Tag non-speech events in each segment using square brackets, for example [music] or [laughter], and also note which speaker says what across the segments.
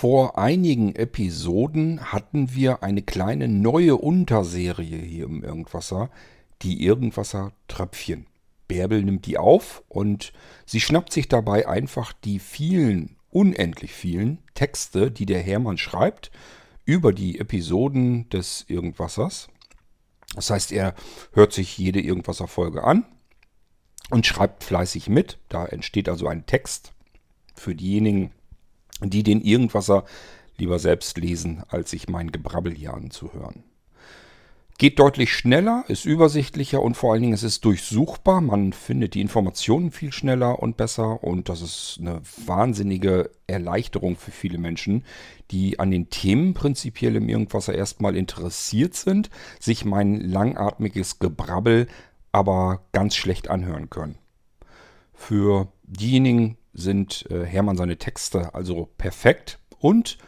Speaker 1: Vor einigen Episoden hatten wir eine kleine neue Unterserie hier im Irgendwasser, die Irgendwasser Tröpfchen. Bärbel nimmt die auf und sie schnappt sich dabei einfach die vielen, unendlich vielen Texte, die der Hermann schreibt, über die Episoden des Irgendwassers. Das heißt, er hört sich jede Irgendwasser-Folge an und schreibt fleißig mit. Da entsteht also ein Text für diejenigen, die den Irgendwasser lieber selbst lesen, als sich mein Gebrabbel hier anzuhören. Geht deutlich schneller, ist übersichtlicher und vor allen Dingen es ist durchsuchbar. Man findet die Informationen viel schneller und besser und das ist eine wahnsinnige Erleichterung für viele Menschen, die an den Themen prinzipiell im Irgendwasser erstmal interessiert sind, sich mein langatmiges Gebrabbel aber ganz schlecht anhören können. Für diejenigen sind äh, Hermann seine Texte also perfekt und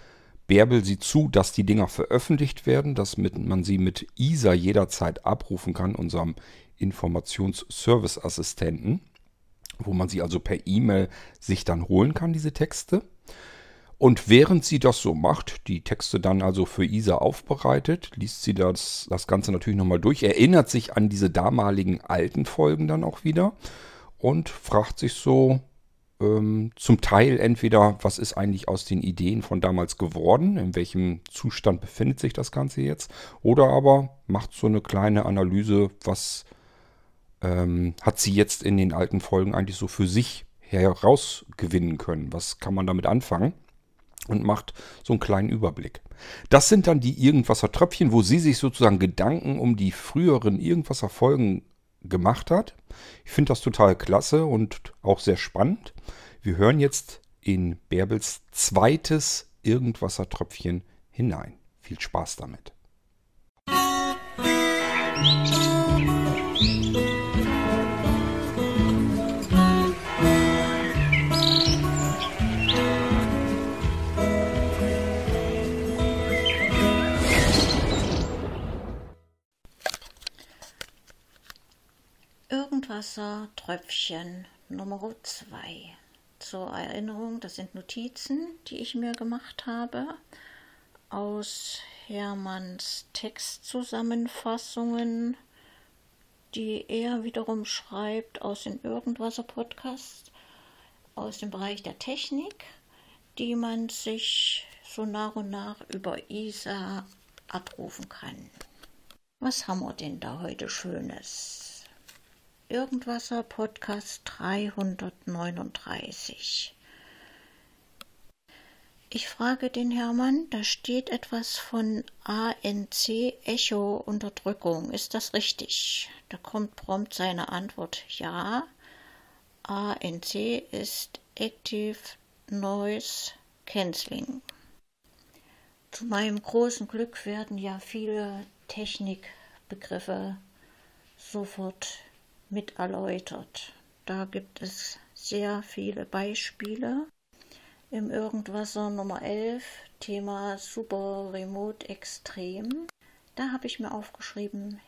Speaker 1: Bärbel sieht zu, dass die Dinger veröffentlicht werden, dass mit, man sie mit ISA jederzeit abrufen kann, unserem Informationsservice-Assistenten, wo man sie also per E-Mail sich dann holen kann, diese Texte. Und während sie das so macht, die Texte dann also für ISA aufbereitet, liest sie das, das Ganze natürlich nochmal durch, erinnert sich an diese damaligen alten Folgen dann auch wieder und fragt sich so, ähm, zum Teil entweder, was ist eigentlich aus den Ideen von damals geworden, in welchem Zustand befindet sich das Ganze jetzt, oder aber macht so eine kleine Analyse, was ähm, hat sie jetzt in den alten Folgen eigentlich so für sich herausgewinnen können, was kann man damit anfangen? Und macht so einen kleinen Überblick. Das sind dann die Irgendwasser-Tröpfchen, wo sie sich sozusagen Gedanken um die früheren Irgendwasser-Folgen gemacht hat. Ich finde das total klasse und auch sehr spannend. Wir hören jetzt in Bärbels zweites Irgendwassertröpfchen hinein. Viel Spaß damit.
Speaker 2: Irgendwassertröpfchen Nummer 2 zur Erinnerung, das sind Notizen, die ich mir gemacht habe aus Hermanns Textzusammenfassungen, die er wiederum schreibt aus den Irgendwasser Podcasts, aus dem Bereich der Technik, die man sich so nach und nach über ISA abrufen kann. Was haben wir denn da heute Schönes? Irgendwasser Podcast 339. Ich frage den Hermann, da steht etwas von ANC Echo Unterdrückung. Ist das richtig? Da kommt prompt seine Antwort ja. ANC ist Active Noise Cancelling. Zu meinem großen Glück werden ja viele Technikbegriffe sofort mit erläutert. Da gibt es sehr viele Beispiele. Im Irgendwasser Nummer 11, Thema Super Remote Extrem. Da habe ich mir aufgeschrieben,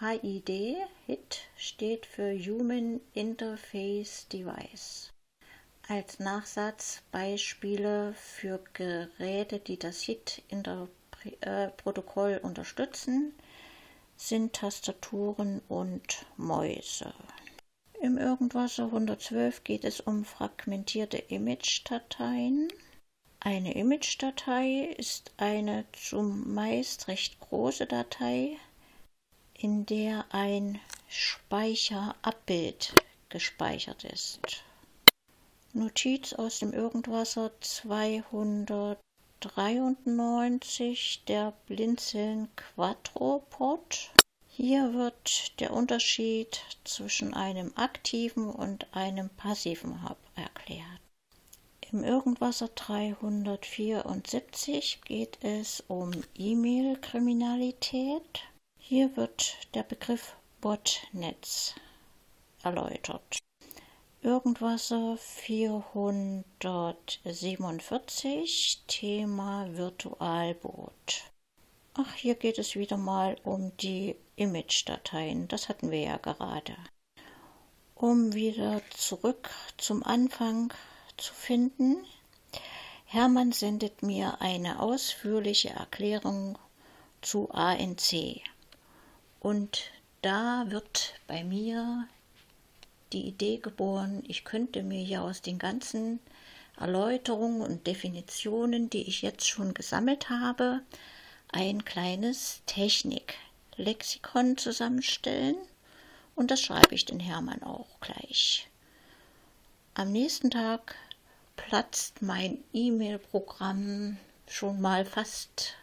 Speaker 2: HID, HIT steht für Human Interface Device. Als Nachsatz Beispiele für Geräte, die das HIT-Protokoll unterstützen sind Tastaturen und Mäuse. Im Irgendwasser 112 geht es um fragmentierte Image-Dateien. Eine Image-Datei ist eine zumeist recht große Datei, in der ein Speicherabbild gespeichert ist. Notiz aus dem Irgendwasser 200 93 der Blinzeln Quadropod. Hier wird der Unterschied zwischen einem aktiven und einem passiven Hub erklärt. Im Irgendwasser 374 geht es um E-Mail-Kriminalität. Hier wird der Begriff Botnetz erläutert. Irgendwasser 447, Thema Virtualboot. Ach, hier geht es wieder mal um die Image-Dateien. Das hatten wir ja gerade. Um wieder zurück zum Anfang zu finden. Hermann sendet mir eine ausführliche Erklärung zu ANC. Und da wird bei mir die Idee geboren, ich könnte mir ja aus den ganzen Erläuterungen und Definitionen, die ich jetzt schon gesammelt habe, ein kleines Techniklexikon zusammenstellen. Und das schreibe ich den Hermann auch gleich. Am nächsten Tag platzt mein E-Mail-Programm schon mal fast,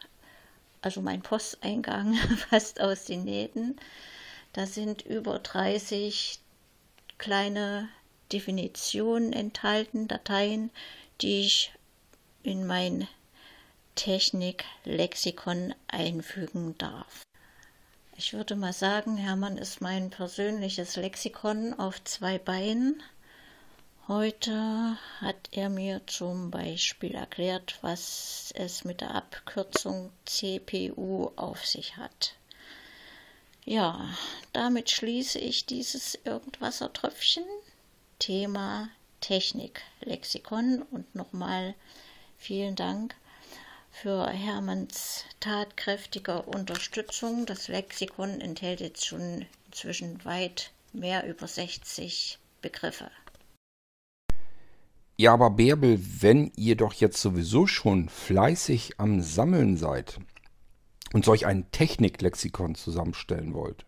Speaker 2: also mein Posteingang [laughs] fast aus den Nähten. Da sind über 30 kleine Definitionen enthalten, Dateien, die ich in mein Techniklexikon einfügen darf. Ich würde mal sagen, Hermann ist mein persönliches Lexikon auf zwei Beinen. Heute hat er mir zum Beispiel erklärt, was es mit der Abkürzung CPU auf sich hat. Ja, damit schließe ich dieses Irgendwassertröpfchen. Thema Technik, Lexikon und nochmal vielen Dank für Hermanns tatkräftige Unterstützung. Das Lexikon enthält jetzt schon inzwischen weit mehr über 60 Begriffe.
Speaker 1: Ja, aber Bärbel, wenn ihr doch jetzt sowieso schon fleißig am Sammeln seid und solch ein Techniklexikon zusammenstellen wollt,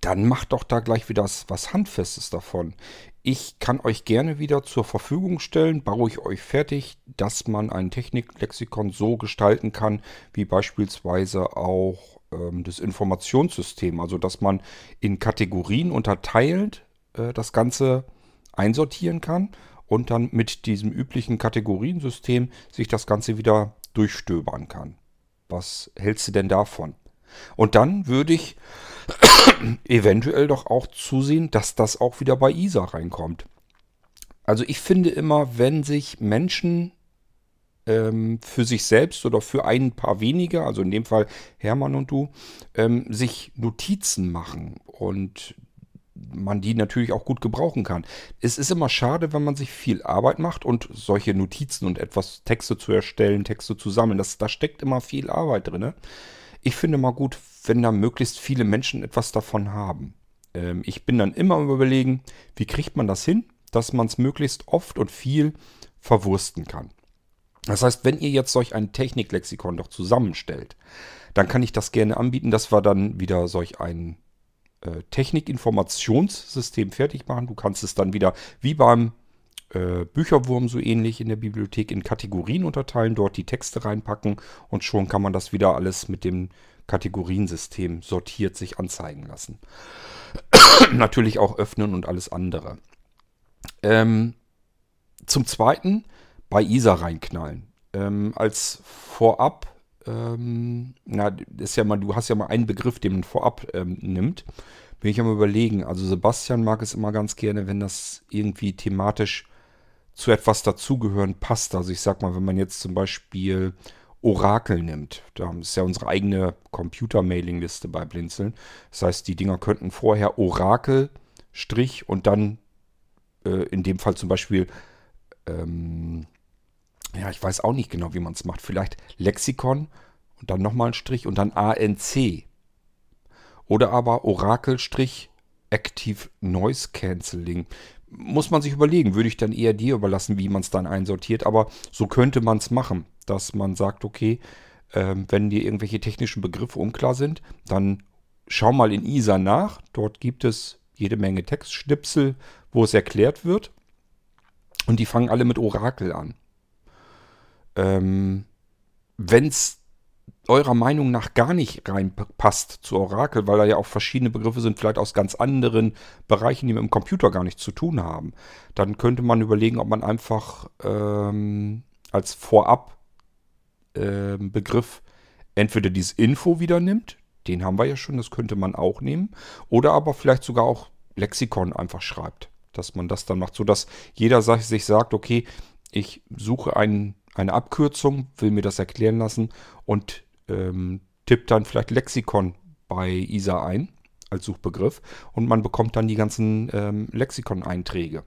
Speaker 1: dann macht doch da gleich wieder was Handfestes davon. Ich kann euch gerne wieder zur Verfügung stellen, baue ich euch fertig, dass man ein Techniklexikon so gestalten kann, wie beispielsweise auch ähm, das Informationssystem. Also dass man in Kategorien unterteilt äh, das Ganze einsortieren kann und dann mit diesem üblichen Kategoriensystem sich das Ganze wieder durchstöbern kann. Was hältst du denn davon? Und dann würde ich [coughs] eventuell doch auch zusehen, dass das auch wieder bei ISA reinkommt. Also ich finde immer, wenn sich Menschen ähm, für sich selbst oder für ein paar wenige, also in dem Fall Hermann und du, ähm, sich Notizen machen und man die natürlich auch gut gebrauchen kann. Es ist immer schade, wenn man sich viel Arbeit macht und solche Notizen und etwas Texte zu erstellen, Texte zu sammeln. Das, da steckt immer viel Arbeit drin. Ich finde mal gut, wenn da möglichst viele Menschen etwas davon haben. Ähm, ich bin dann immer überlegen, wie kriegt man das hin, dass man es möglichst oft und viel verwursten kann. Das heißt, wenn ihr jetzt solch ein Techniklexikon doch zusammenstellt, dann kann ich das gerne anbieten, dass wir dann wieder solch ein äh, Technikinformationssystem fertig machen. Du kannst es dann wieder wie beim äh, Bücherwurm so ähnlich in der Bibliothek in Kategorien unterteilen, dort die Texte reinpacken und schon kann man das wieder alles mit dem Kategoriensystem sortiert sich anzeigen lassen. [coughs] Natürlich auch öffnen und alles andere. Ähm, zum Zweiten bei ISA reinknallen. Ähm, als vorab ähm, na, ist ja mal, du hast ja mal einen Begriff, den man vorab ähm, nimmt. Bin ich am überlegen. Also Sebastian mag es immer ganz gerne, wenn das irgendwie thematisch zu etwas dazugehören passt. Also ich sag mal, wenn man jetzt zum Beispiel Orakel nimmt, da ist ja unsere eigene Computer-Mailing-Liste bei Blinzeln. Das heißt, die Dinger könnten vorher Orakel Strich und dann äh, in dem Fall zum Beispiel ähm, ja, ich weiß auch nicht genau, wie man es macht. Vielleicht Lexikon und dann nochmal ein Strich und dann ANC. Oder aber Orakel-Strich Active Noise Cancelling. Muss man sich überlegen, würde ich dann eher dir überlassen, wie man es dann einsortiert. Aber so könnte man es machen, dass man sagt, okay, äh, wenn dir irgendwelche technischen Begriffe unklar sind, dann schau mal in ISA nach. Dort gibt es jede Menge Textschnipsel, wo es erklärt wird. Und die fangen alle mit Orakel an. Ähm, Wenn es eurer Meinung nach gar nicht reinpasst zu Orakel, weil da ja auch verschiedene Begriffe sind, vielleicht aus ganz anderen Bereichen, die mit dem Computer gar nichts zu tun haben, dann könnte man überlegen, ob man einfach ähm, als Vorab äh, Begriff entweder dieses Info wieder nimmt, den haben wir ja schon, das könnte man auch nehmen, oder aber vielleicht sogar auch Lexikon einfach schreibt, dass man das dann macht, sodass jeder sich sagt, okay, ich suche einen eine Abkürzung, will mir das erklären lassen und ähm, tippt dann vielleicht Lexikon bei ISA ein als Suchbegriff und man bekommt dann die ganzen ähm, Lexikon-Einträge.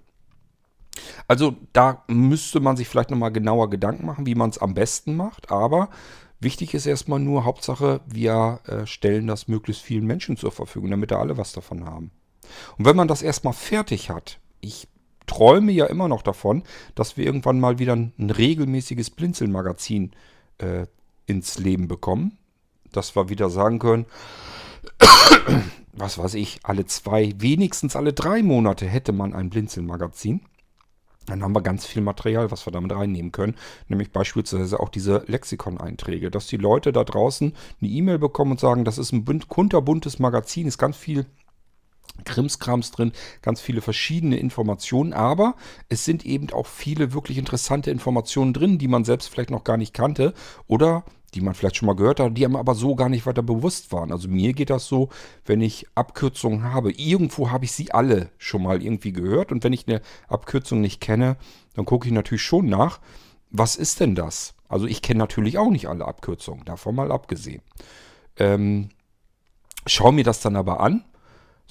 Speaker 1: Also da müsste man sich vielleicht nochmal genauer Gedanken machen, wie man es am besten macht. Aber wichtig ist erstmal nur, Hauptsache, wir äh, stellen das möglichst vielen Menschen zur Verfügung, damit da alle was davon haben. Und wenn man das erstmal fertig hat, ich träume ja immer noch davon, dass wir irgendwann mal wieder ein, regelmäßiges Blinzeln-Magazin äh, ins Leben bekommen. Dass wir wieder sagen können, [coughs] was weiß ich, alle zwei, wenigstens alle drei Monate hätte man ein Blinzeln-Magazin. Dann haben wir ganz viel Material, was wir damit reinnehmen können. Nämlich beispielsweise auch diese Lexikon-Einträge. Dass die Leute da draußen eine E-Mail bekommen und sagen, das ist ein kunterbuntes Magazin, ist ganz viel Krimskrams drin, ganz viele verschiedene Informationen, aber es sind eben auch viele wirklich interessante Informationen drin, die man selbst vielleicht noch gar nicht kannte oder die man vielleicht schon mal gehört hat, die einem aber so gar nicht weiter bewusst waren. Also mir geht das so, wenn ich Abkürzungen habe, irgendwo habe ich sie alle schon mal irgendwie gehört und wenn ich eine Abkürzung nicht kenne, dann gucke ich natürlich schon nach, was ist denn das? Also ich kenne natürlich auch nicht alle Abkürzungen, davon mal abgesehen. Ähm, schaue mir das dann aber an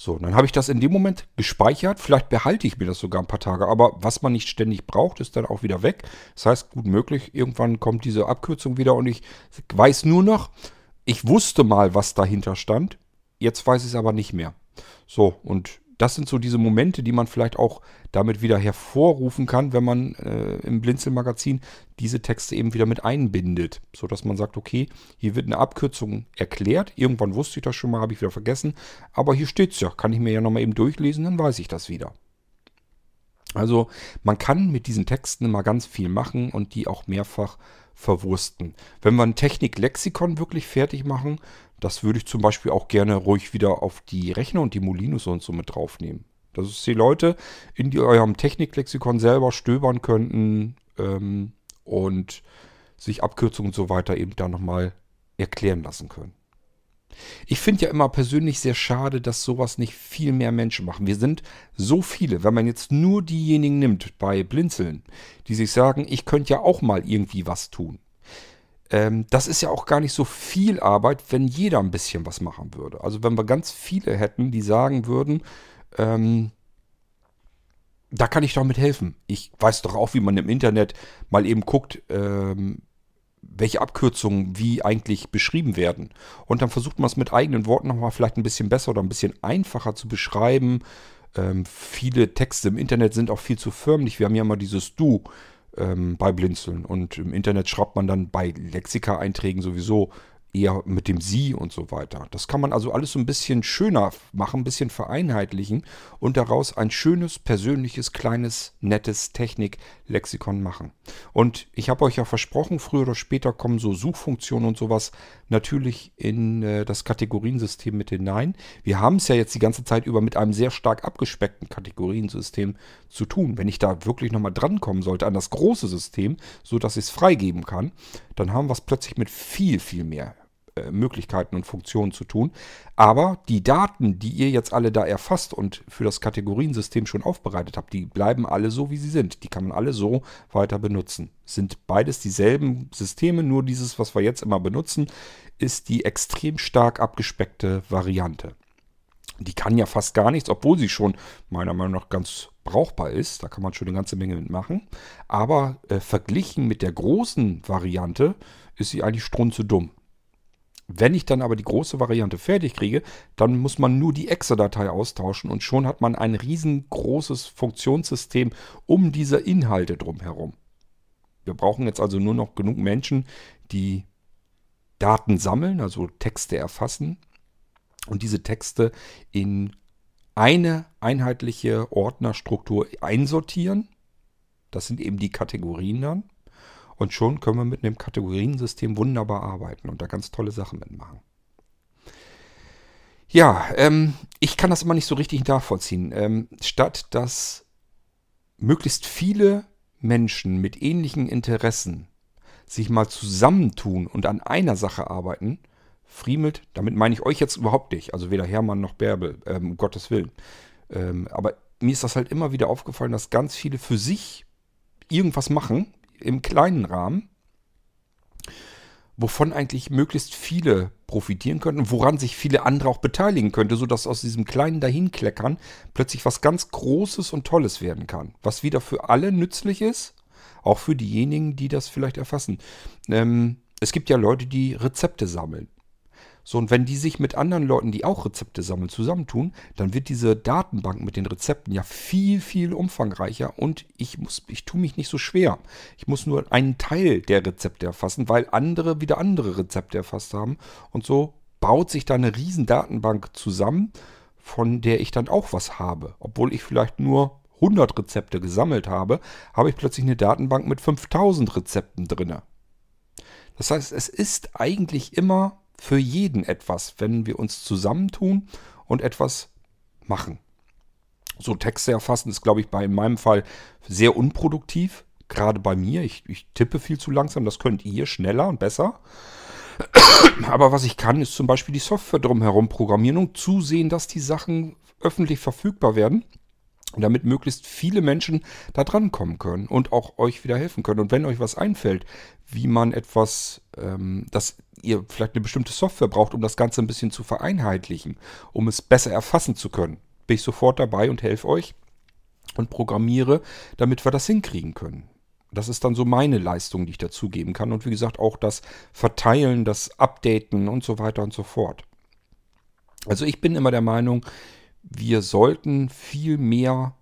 Speaker 1: so, dann habe ich das in dem Moment gespeichert. Vielleicht behalte ich mir das sogar ein paar Tage. Aber was man nicht ständig braucht, ist dann auch wieder weg. Das heißt, gut möglich, irgendwann kommt diese Abkürzung wieder und ich weiß nur noch, ich wusste mal, was dahinter stand. Jetzt weiß ich es aber nicht mehr. So, und das sind so diese Momente, die man vielleicht auch damit wieder hervorrufen kann, wenn man äh, im Blinzelmagazin diese Texte eben wieder mit einbindet. So dass man sagt, okay, hier wird eine Abkürzung erklärt. Irgendwann wusste ich das schon mal, habe ich wieder vergessen. Aber hier steht es ja. Kann ich mir ja nochmal eben durchlesen, dann weiß ich das wieder. Also man kann mit diesen Texten immer ganz viel machen und die auch mehrfach verwursten. Wenn wir ein Technik-Lexikon wirklich fertig machen, das würde ich zum Beispiel auch gerne ruhig wieder auf die Rechner und die Molinos und so mit draufnehmen. Dass die Leute in die, eurem Techniklexikon selber stöbern könnten ähm, und sich Abkürzungen und so weiter eben da nochmal erklären lassen können. Ich finde ja immer persönlich sehr schade, dass sowas nicht viel mehr Menschen machen. Wir sind so viele, wenn man jetzt nur diejenigen nimmt bei Blinzeln, die sich sagen, ich könnte ja auch mal irgendwie was tun ähm, das ist ja auch gar nicht so viel Arbeit, wenn jeder ein bisschen was machen würde. Also wenn wir ganz viele hätten, die sagen würden, ähm, da kann ich doch mit helfen. Ich weiß doch auch, wie man im Internet mal eben guckt, ähm, welche Abkürzungen wie eigentlich beschrieben werden. Und dann versucht man es mit eigenen Worten nochmal vielleicht ein bisschen besser oder ein bisschen einfacher zu beschreiben. Ähm, viele Texte im Internet sind auch viel zu förmlich. Wir haben ja mal dieses Du ähm, bei Blinzeln. Und im Internet schreibt man dann bei Lexika-Einträgen sowieso eher mit dem Sie und so weiter. Das kann man also alles so ein bisschen schöner machen, ein bisschen vereinheitlichen und daraus ein schönes, persönliches, kleines, nettes Technik-Lexikon machen. Und ich habe euch ja versprochen, früher oder später kommen so Suchfunktionen und sowas natürlich in äh, das Kategoriensystem mit hinein. Wir haben es ja jetzt die ganze Zeit über mit einem sehr stark abgespeckten Kategoriensystem zu tun. Wenn ich da wirklich nochmal drankommen sollte an das große System, so dass ich es freigeben kann, dann haben wir es plötzlich mit viel, viel mehr Möglichkeiten und Funktionen zu tun. Aber die Daten, die ihr jetzt alle da erfasst und für das Kategoriensystem schon aufbereitet habt, die bleiben alle so, wie sie sind. Die kann man alle so weiter benutzen. Sind beides dieselben Systeme, nur dieses, was wir jetzt immer benutzen, ist die extrem stark abgespeckte Variante. Die kann ja fast gar nichts, obwohl sie schon meiner Meinung nach ganz brauchbar ist. Da kann man schon eine ganze Menge mitmachen. Aber äh, verglichen mit der großen Variante ist sie eigentlich strunze dumm. Wenn ich dann aber die große Variante fertig kriege, dann muss man nur die Exe-Datei austauschen und schon hat man ein riesengroßes Funktionssystem um diese Inhalte drumherum. Wir brauchen jetzt also nur noch genug Menschen, die Daten sammeln, also Texte erfassen und diese Texte in eine einheitliche Ordnerstruktur einsortieren. Das sind eben die Kategorien dann. Und schon können wir mit einem Kategoriensystem wunderbar arbeiten und da ganz tolle Sachen mitmachen. Ja, ähm, ich kann das immer nicht so richtig nachvollziehen. Ähm, statt dass möglichst viele Menschen mit ähnlichen Interessen sich mal zusammentun und an einer Sache arbeiten, Friemelt, damit meine ich euch jetzt überhaupt nicht, also weder Hermann noch Bärbel, ähm, um Gottes Willen. Ähm, aber mir ist das halt immer wieder aufgefallen, dass ganz viele für sich irgendwas machen, im kleinen Rahmen, wovon eigentlich möglichst viele profitieren könnten woran sich viele andere auch beteiligen könnte, sodass aus diesem kleinen Dahinkleckern plötzlich was ganz Großes und Tolles werden kann. Was wieder für alle nützlich ist, auch für diejenigen, die das vielleicht erfassen. Ähm, es gibt ja Leute, die Rezepte sammeln. So, und wenn die sich mit anderen Leuten, die auch Rezepte sammeln, zusammentun, dann wird diese Datenbank mit den Rezepten ja viel, viel umfangreicher und ich muss, ich tue mich nicht so schwer. Ich muss nur einen Teil der Rezepte erfassen, weil andere wieder andere Rezepte erfasst haben. Und so baut sich da eine riesen Datenbank zusammen, von der ich dann auch was habe. Obwohl ich vielleicht nur 100 Rezepte gesammelt habe, habe ich plötzlich eine Datenbank mit 5000 Rezepten drin. Das heißt, es ist eigentlich immer für jeden etwas, wenn wir uns zusammentun und etwas machen. So Texte erfassen ist, glaube ich, bei in meinem Fall sehr unproduktiv. Gerade bei mir. Ich, ich tippe viel zu langsam. Das könnt ihr schneller und besser. [clears throat] Aber was ich kann, ist zum Beispiel die Software drumherum programmieren und zusehen, dass die Sachen öffentlich verfügbar werden damit möglichst viele Menschen da dran kommen können und auch euch wieder helfen können. Und wenn euch was einfällt, wie man etwas, ähm, dass ihr vielleicht eine bestimmte Software braucht, um das Ganze ein bisschen zu vereinheitlichen, um es besser erfassen zu können, bin ich sofort dabei und helfe euch und programmiere, damit wir das hinkriegen können. Das ist dann so meine Leistung, die ich dazugeben kann. Und wie gesagt, auch das Verteilen, das Updaten und so weiter und so fort. Also ich bin immer der Meinung, wir sollten viel mehr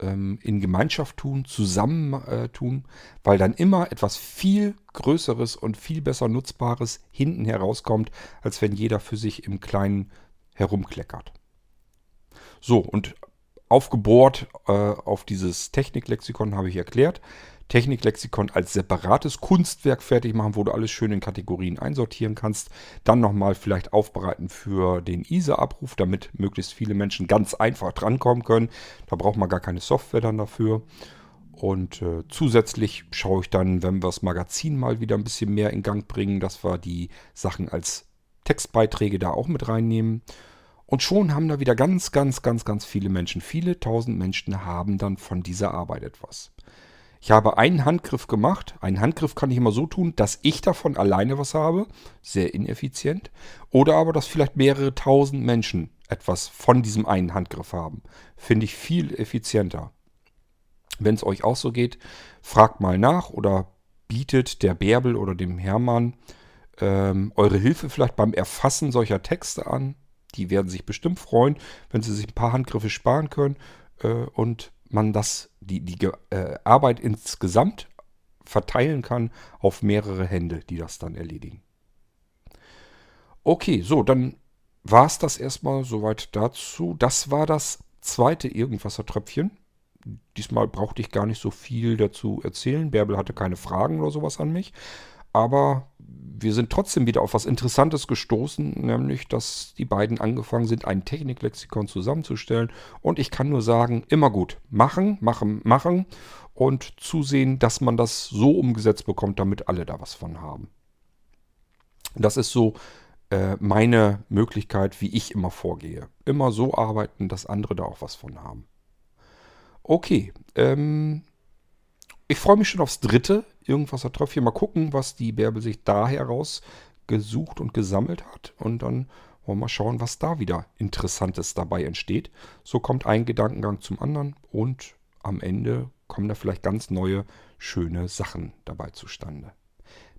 Speaker 1: ähm, in Gemeinschaft tun, zusammen äh, tun, weil dann immer etwas viel Größeres und viel besser Nutzbares hinten herauskommt, als wenn jeder für sich im Kleinen herumkleckert. So, und aufgebohrt äh, auf dieses Techniklexikon habe ich erklärt. Techniklexikon als separates Kunstwerk fertig machen, wo du alles schön in Kategorien einsortieren kannst. Dann nochmal vielleicht aufbereiten für den ISA-Abruf, damit möglichst viele Menschen ganz einfach drankommen können. Da braucht man gar keine Software dann dafür. Und äh, zusätzlich schaue ich dann, wenn wir das Magazin mal wieder ein bisschen mehr in Gang bringen, dass wir die Sachen als Textbeiträge da auch mit reinnehmen. Und schon haben da wieder ganz, ganz, ganz, ganz viele Menschen, viele tausend Menschen haben dann von dieser Arbeit etwas. Ich habe einen Handgriff gemacht. Einen Handgriff kann ich immer so tun, dass ich davon alleine was habe. Sehr ineffizient. Oder aber, dass vielleicht mehrere tausend Menschen etwas von diesem einen Handgriff haben. Finde ich viel effizienter. Wenn es euch auch so geht, fragt mal nach oder bietet der Bärbel oder dem Hermann ähm, eure Hilfe vielleicht beim Erfassen solcher Texte an. Die werden sich bestimmt freuen, wenn sie sich ein paar Handgriffe sparen können. Äh, und man das, die, die äh, Arbeit insgesamt verteilen kann auf mehrere Hände, die das dann erledigen. Okay, so, dann war es das erstmal soweit dazu. Das war das zweite Irgendwasser-Tröpfchen. Diesmal brauchte ich gar nicht so viel dazu erzählen. Bärbel hatte keine Fragen oder sowas an mich. Aber wir sind trotzdem wieder auf was Interessantes gestoßen, nämlich, dass die beiden angefangen sind, ein Techniklexikon zusammenzustellen. Und ich kann nur sagen, immer gut. Machen, machen, machen und zusehen, dass man das so umgesetzt bekommt, damit alle da was von haben. Das ist so äh, meine Möglichkeit, wie ich immer vorgehe. Immer so arbeiten, dass andere da auch was von haben. Okay, ähm, ich freue mich schon aufs dritte irgendwas mal gucken, was die Bärbel sich da herausgesucht und gesammelt hat. Und dann wollen wir mal schauen, was da wieder Interessantes dabei entsteht. So kommt ein Gedankengang zum anderen und am Ende kommen da vielleicht ganz neue, schöne Sachen dabei zustande.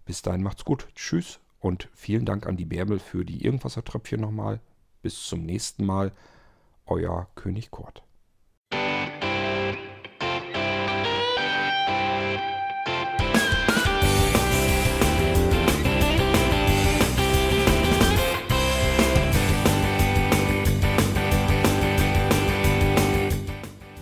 Speaker 1: Bis dahin macht's gut. Tschüss und vielen Dank an die Bärbel für die Irgendwassertröpfchen nochmal. Bis zum nächsten Mal. Euer König Kurt.